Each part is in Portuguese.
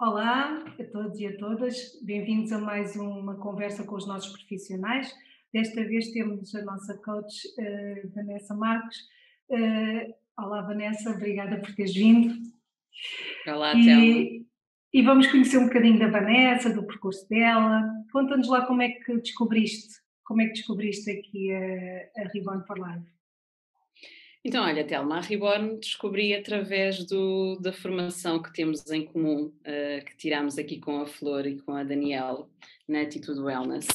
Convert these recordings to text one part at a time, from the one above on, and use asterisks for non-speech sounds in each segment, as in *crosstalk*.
Olá a todos e a todas, bem-vindos a mais uma conversa com os nossos profissionais. Desta vez temos a nossa coach uh, Vanessa Marcos. Uh, olá Vanessa, obrigada por teres vindo. Olá, e, e vamos conhecer um bocadinho da Vanessa, do percurso dela. Conta-nos lá como é que descobriste, como é que descobriste aqui a, a Reborn for Life. Então, olha, Telma, a Reborn descobri através do, da formação que temos em comum, uh, que tiramos aqui com a Flor e com a Daniela, na Atitude Wellness.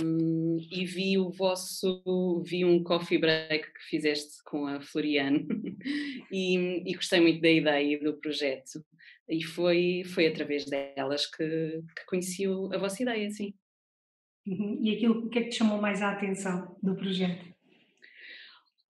Um, e vi o vosso, vi um coffee break que fizeste com a Floriane *laughs* e, e, gostei muito da ideia e do projeto. E foi, foi através delas que, que conheci a vossa ideia, sim. Uhum. E aquilo, o que é que te chamou mais a atenção do projeto?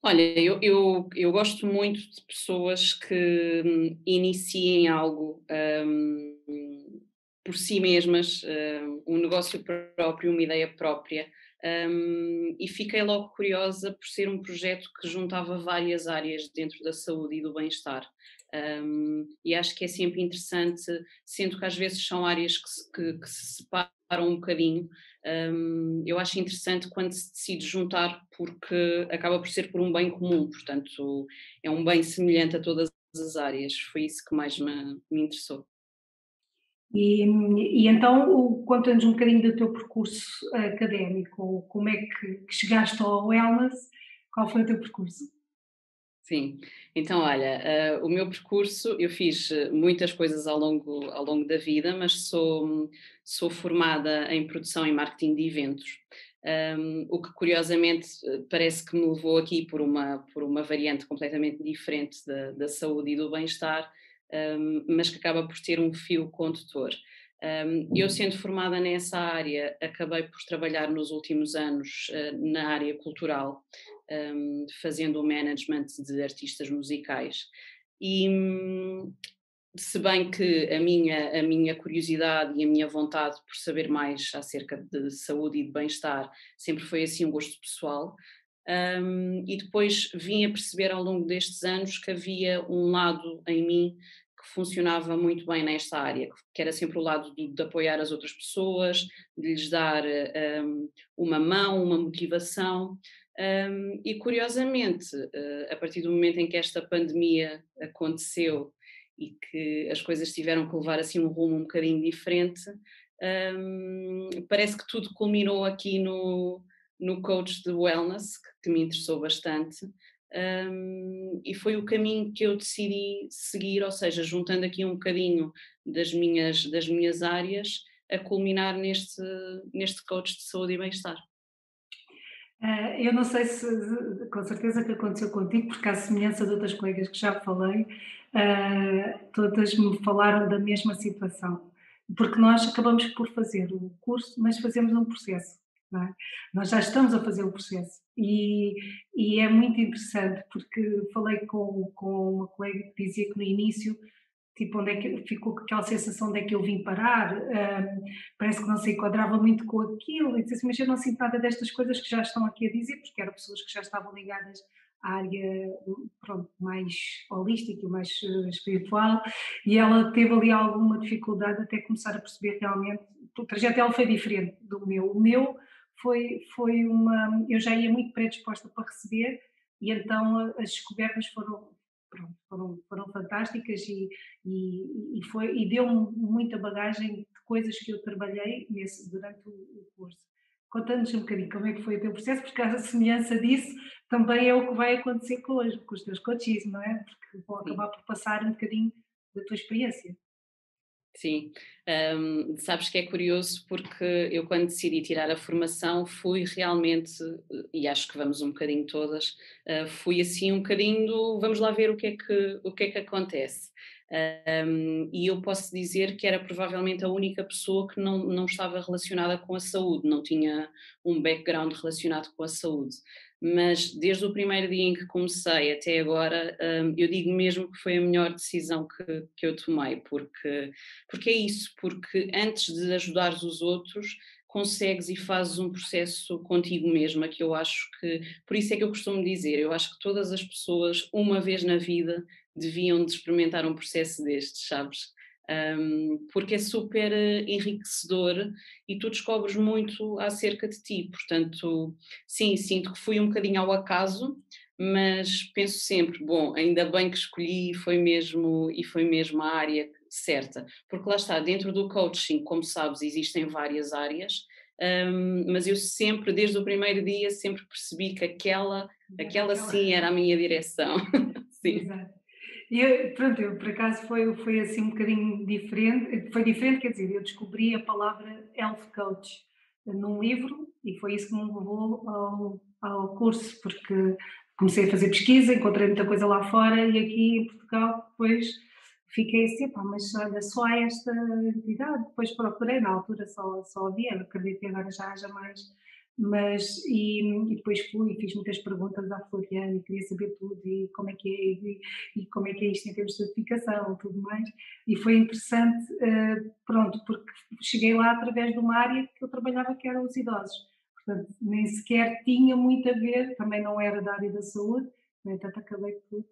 Olha, eu, eu, eu gosto muito de pessoas que hum, iniciem algo um, por si mesmas, um, um, negócio próprio, uma ideia própria. Um, e fiquei logo curiosa por ser um projeto que juntava várias áreas dentro da saúde e do bem-estar. Um, e acho que é sempre interessante, sendo que às vezes são áreas que se, que, que se separam um bocadinho, um, eu acho interessante quando se decide juntar, porque acaba por ser por um bem comum, portanto, é um bem semelhante a todas as áreas. Foi isso que mais me, me interessou. E, e então, conta-nos um bocadinho do teu percurso académico, como é que, que chegaste ao Wellness, qual foi o teu percurso? Sim, então olha, uh, o meu percurso, eu fiz eh, muitas coisas ao longo, ao longo da vida, mas sou, sou formada em produção e marketing de eventos, um, o que curiosamente eh, parece que me levou aqui por uma, por uma variante completamente diferente da, da saúde e do bem-estar, um, mas que acaba por ter um fio condutor. Eu, sendo formada nessa área, acabei por trabalhar nos últimos anos uh, na área cultural, fazendo o management de artistas musicais. E se bem que a minha, a minha curiosidade e a minha vontade por saber mais acerca de saúde e de bem-estar sempre foi assim um gosto pessoal, um, e depois vim a perceber ao longo destes anos que havia um lado em mim que funcionava muito bem nesta área, que era sempre o lado de, de apoiar as outras pessoas, de lhes dar um, uma mão, uma motivação. Um, e curiosamente, uh, a partir do momento em que esta pandemia aconteceu e que as coisas tiveram que levar assim um rumo um bocadinho diferente, um, parece que tudo culminou aqui no, no coach de wellness, que, que me interessou bastante, um, e foi o caminho que eu decidi seguir, ou seja, juntando aqui um bocadinho das minhas, das minhas áreas, a culminar neste, neste coach de saúde e bem-estar. Uh, eu não sei se, com certeza que aconteceu contigo, porque à semelhança de outras colegas que já falei, uh, todas me falaram da mesma situação. Porque nós acabamos por fazer o curso, mas fazemos um processo. É? Nós já estamos a fazer o processo. E, e, é muito interessante porque falei com, com uma colega que dizia que no início tipo onde é que ficou aquela sensação onde é que eu vim parar um, parece que não se enquadrava muito com aquilo. E disse assim, mas eu não sinto nada destas coisas que já estão aqui a dizer porque eram pessoas que já estavam ligadas à área pronto, mais holística, mais uh, espiritual. E ela teve ali alguma dificuldade até começar a perceber realmente o trajeto dela foi diferente do meu, o meu foi, foi uma. Eu já ia muito predisposta para receber, e então as descobertas foram, pronto, foram, foram fantásticas e, e, e, foi, e deu-me muita bagagem de coisas que eu trabalhei nesse, durante o, o curso. Conta-nos um bocadinho como é que foi o teu processo, porque a semelhança disso também é o que vai acontecer com, os, com os teus coaches, não é? Porque vão acabar por passar um bocadinho da tua experiência. Sim, um, sabes que é curioso porque eu quando decidi tirar a formação fui realmente, e acho que vamos um bocadinho todas, uh, fui assim um bocadinho do, vamos lá ver o que é que, o que, é que acontece. Um, e eu posso dizer que era provavelmente a única pessoa que não, não estava relacionada com a saúde, não tinha um background relacionado com a saúde. Mas desde o primeiro dia em que comecei até agora, hum, eu digo mesmo que foi a melhor decisão que, que eu tomei, porque, porque é isso, porque antes de ajudar os outros, consegues e fazes um processo contigo mesma, que eu acho que, por isso é que eu costumo dizer, eu acho que todas as pessoas, uma vez na vida, deviam de experimentar um processo destes, sabes? Um, porque é super eh, enriquecedor e tu descobres muito acerca de ti. Portanto, sim, sinto que fui um bocadinho ao acaso, mas penso sempre, bom, ainda bem que escolhi e foi mesmo, e foi mesmo a área certa, porque lá está, dentro do coaching, como sabes, existem várias áreas, um, mas eu sempre, desde o primeiro dia, sempre percebi que aquela, aquela sim era a minha direção. *laughs* sim. Exato. Eu, pronto, eu por acaso foi, foi assim um bocadinho diferente, foi diferente, quer dizer, eu descobri a palavra health coach num livro e foi isso que me levou ao, ao curso, porque comecei a fazer pesquisa, encontrei muita coisa lá fora e aqui em Portugal depois fiquei assim, pá, mas olha, só esta entidade, depois procurei, na altura só, só havia, acredito que agora já haja mais mas e, e, depois fui e fiz muitas perguntas à Floriana e queria saber tudo e como é que é e, e, como é que é isto em termos de certificação tudo mais e foi interessante uh, pronto porque cheguei lá através de uma área que eu trabalhava que eram os idosos portanto nem sequer tinha muito a ver também não era da área da saúde no entanto acabei por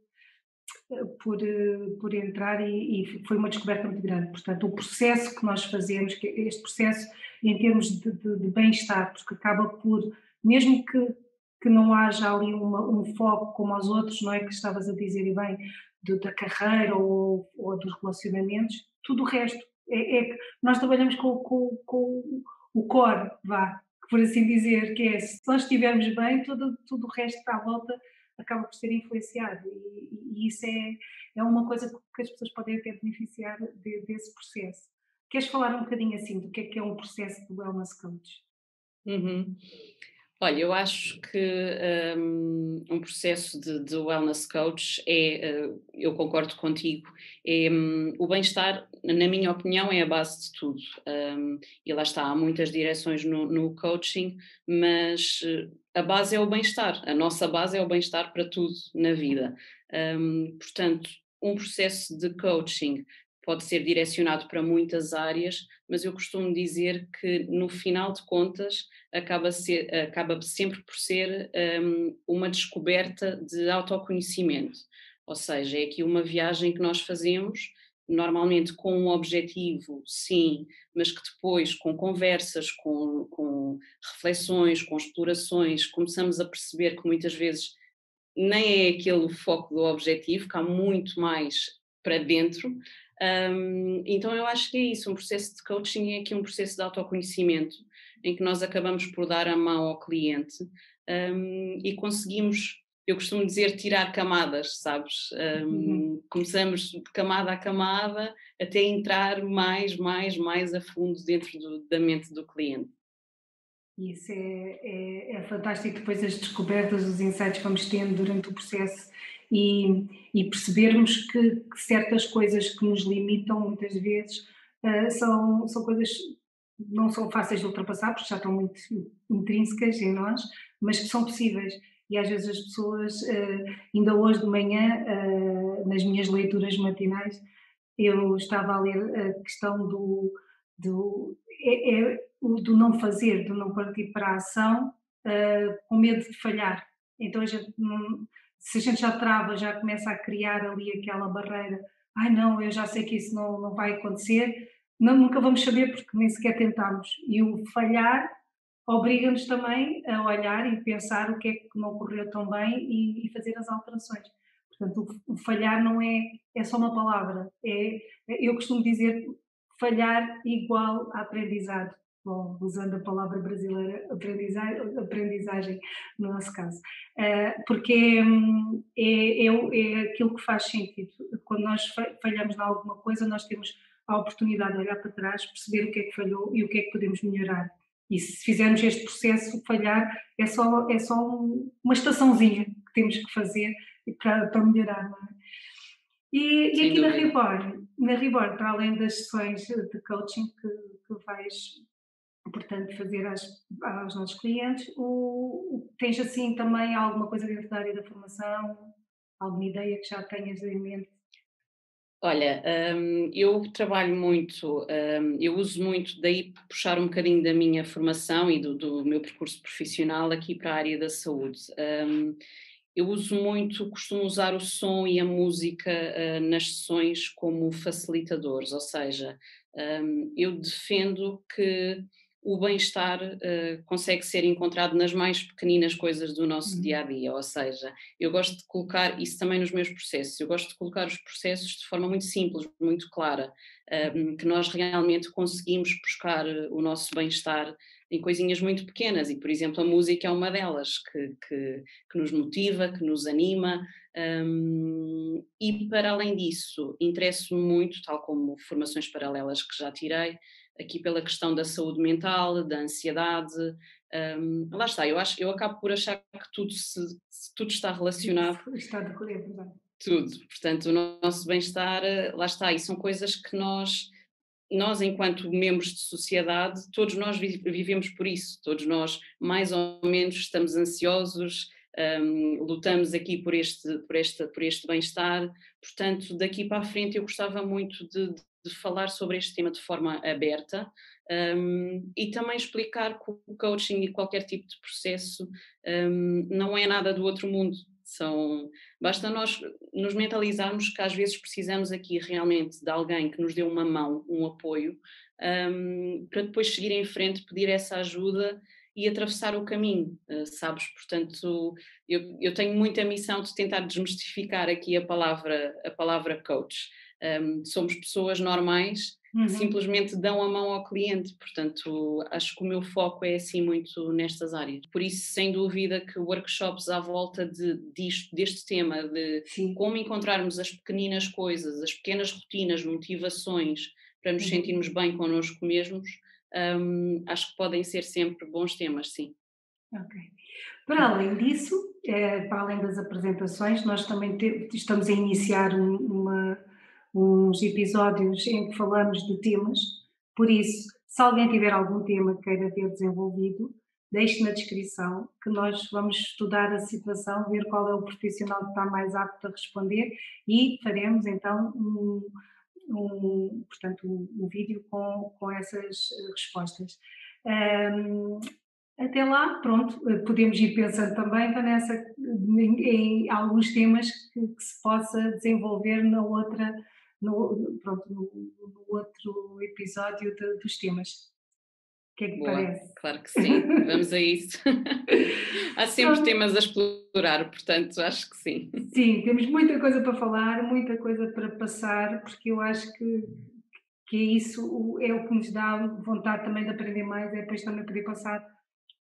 por, eh, por entrar e, e, foi uma descoberta muito grande. Portanto, o processo que nós fazemos, que este processo em termos de, de, de bem-estar, porque acaba por, mesmo que, que não haja ali uma, um foco como aos outros, não é que estavas a dizer e bem, de, da carreira ou, ou, dos relacionamentos, tudo o resto. É, é nós trabalhamos com, com, com o core, vá, por assim dizer, que é se nós estivermos bem, tudo, tudo o resto à volta acaba por ser influenciado e, e isso é, é uma coisa que as pessoas podem até beneficiar de, desse processo. Queres falar um bocadinho assim do que é que é um processo de wellness coach? Uhum. Olha, eu acho que um, um processo de, de, wellness coach é, uh, eu concordo contigo, é, um, o bem-estar, na minha opinião, é a base de tudo. Um, e lá está, há muitas direções no, no coaching, mas uh, a base é o bem-estar, a nossa base é o bem-estar para tudo na vida. Hum, portanto, um processo de coaching pode ser direcionado para muitas áreas, mas eu costumo dizer que no final de contas acaba, ser, acaba sempre por ser um, uma descoberta de autoconhecimento. Ou seja, é aqui uma viagem que nós fazemos, normalmente com um objetivo, sim, mas que depois, com conversas, com, com reflexões, com explorações, começamos a perceber que muitas vezes nem é aquele o foco do objetivo, que há muito mais para dentro, um, então eu acho que é isso, um processo de coaching é aqui um processo de autoconhecimento, em que nós acabamos por dar a mão ao cliente um, e conseguimos, eu costumo dizer, tirar camadas, sabes? Um, uhum. Começamos de camada a camada até entrar mais, mais, mais a fundo dentro do, da mente do cliente. Isso é, é, é fantástico, depois as descobertas, os insights que vamos tendo durante o processo e, e percebermos que, que, certas coisas que nos limitam muitas vezes uh, são, são coisas não são fáceis de ultrapassar porque já estão muito intrínsecas em nós, mas que são possíveis. E às vezes as pessoas, uh, ainda hoje de manhã, uh, nas minhas leituras matinais, eu estava a ler a questão do, do, é, é, do não fazer, do não partir para a ação, com medo de falhar. Então a gente não, se a gente já trava, já começa a criar ali aquela barreira, ai não, eu já sei que isso não, não vai acontecer, não, nunca vamos saber porque nem sequer tentamos. E o falhar obriga-nos também a olhar e pensar o que é que não correu tão bem e, e fazer as alterações. Portanto, o, falhar não é, é só uma palavra. É, eu costumo dizer falhar igual a aprendizado bom, usando a palavra brasileira, aprendizagem, aprendizagem no nosso caso, uh, porque é, é, é, é, aquilo que faz sentido. Quando nós falhamos em alguma coisa, nós temos a oportunidade de olhar para trás, perceber o que é que falhou e o que é que podemos melhorar. E se fizermos este processo, falhar é só, é só um, uma estaçãozinha que temos que fazer para, para melhorar. Não é? E, e aqui na Reborn, na Reborn, para além das sessões de coaching que, que vais portanto, fazer às, aos nossos clientes. O, tens assim também alguma coisa dentro da área da formação, alguma ideia que já tenhas em mente? Olha, um, eu trabalho muito, um, eu uso muito, daí puxar um bocadinho da minha formação e do, do meu percurso profissional aqui para a área da saúde. Um, eu uso muito, costumo usar o som e a música nas sessões como facilitadores, ou seja, eu defendo que o bem-estar uh, consegue ser encontrado nas mais pequeninas coisas do nosso uhum. dia a dia, ou seja, eu gosto de colocar isso também nos meus processos, eu gosto de colocar os processos de forma muito simples, muito clara, uh, que nós realmente conseguimos buscar o nosso bem-estar em coisinhas muito pequenas, e por exemplo a música é uma delas, que, que, que nos motiva, que nos anima, um, e para além disso, interesso-me muito, tal como formações paralelas que já tirei, aqui pela questão da saúde mental, da ansiedade. Um, lá está, eu, acho, eu acabo por achar que tudo, se, tudo está relacionado. Está de é verdade. Tudo, portanto, o nosso bem-estar, eh, lá está, e são coisas que nós, nós enquanto membros de sociedade, todos nós vivemos por isso, todos nós mais ou menos estamos ansiosos, um, lutamos aqui por este, por este, por este bem-estar, portanto, daqui para a frente eu gostava muito de, de falar sobre este tema de forma aberta um, e também explicar que o coaching e qualquer tipo de processo um, não é nada do outro mundo. São, basta nós nos mentalizarmos que às vezes precisamos aqui realmente de alguém que nos dê uma mão, um apoio, um, para depois seguir em frente, pedir essa ajuda e atravessar o caminho, uh, sabes? Portanto, eu, eu tenho muita missão de tentar desmistificar aqui a palavra, a palavra coach um, somos pessoas normais uhum. que simplesmente dão a mão ao cliente, portanto acho que o meu foco é assim muito nestas áreas. Por isso, sem dúvida que workshops à volta de, disto, deste tema, de Sim. como encontrarmos as pequeninas coisas, as pequenas rotinas, motivações para nos uhum. sentirmos bem connosco mesmos, um, acho que podem ser sempre bons temas, sim. Ok. Para além disso, é, para além das apresentações, nós também te, estamos a iniciar um, uma, uns episódios em que falamos de temas, por isso, se alguém tiver algum tema que queira ver desenvolvido, deixe na descrição que nós vamos estudar a situação, ver qual é o profissional que está mais apto a responder e faremos então um, um portanto, um, um, vídeo com, com essas respostas. Um, até lá, pronto, podemos ir pensando também, Vanessa, em, em alguns temas que, que se possa desenvolver na outra no, pronto, no, no outro episódio de, dos temas. O que é que Boa, parece? Claro que sim, vamos a isso. *laughs* Há sempre então, temas a explorar, portanto, acho que sim. Sim, temos muita coisa para falar, muita coisa para passar, porque eu acho que, que isso é o que nos dá vontade também de aprender mais, é depois também poder passar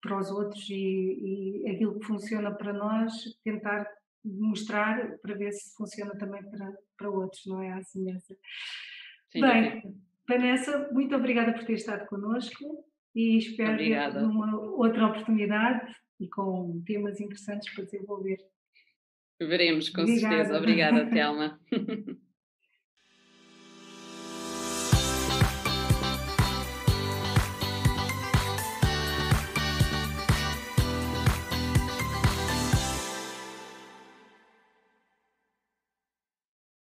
para os outros e, e aquilo que funciona para nós, tentar mostrar para ver se funciona também para, para outros, não é? A semelhança. Sim, Bem, sim. Vanessa, muito obrigada por ter estado connosco e espero obrigada. numa outra oportunidade e com temas interessantes para desenvolver. Veremos, com obrigada. certeza. Obrigada, *laughs* Telma. *laughs*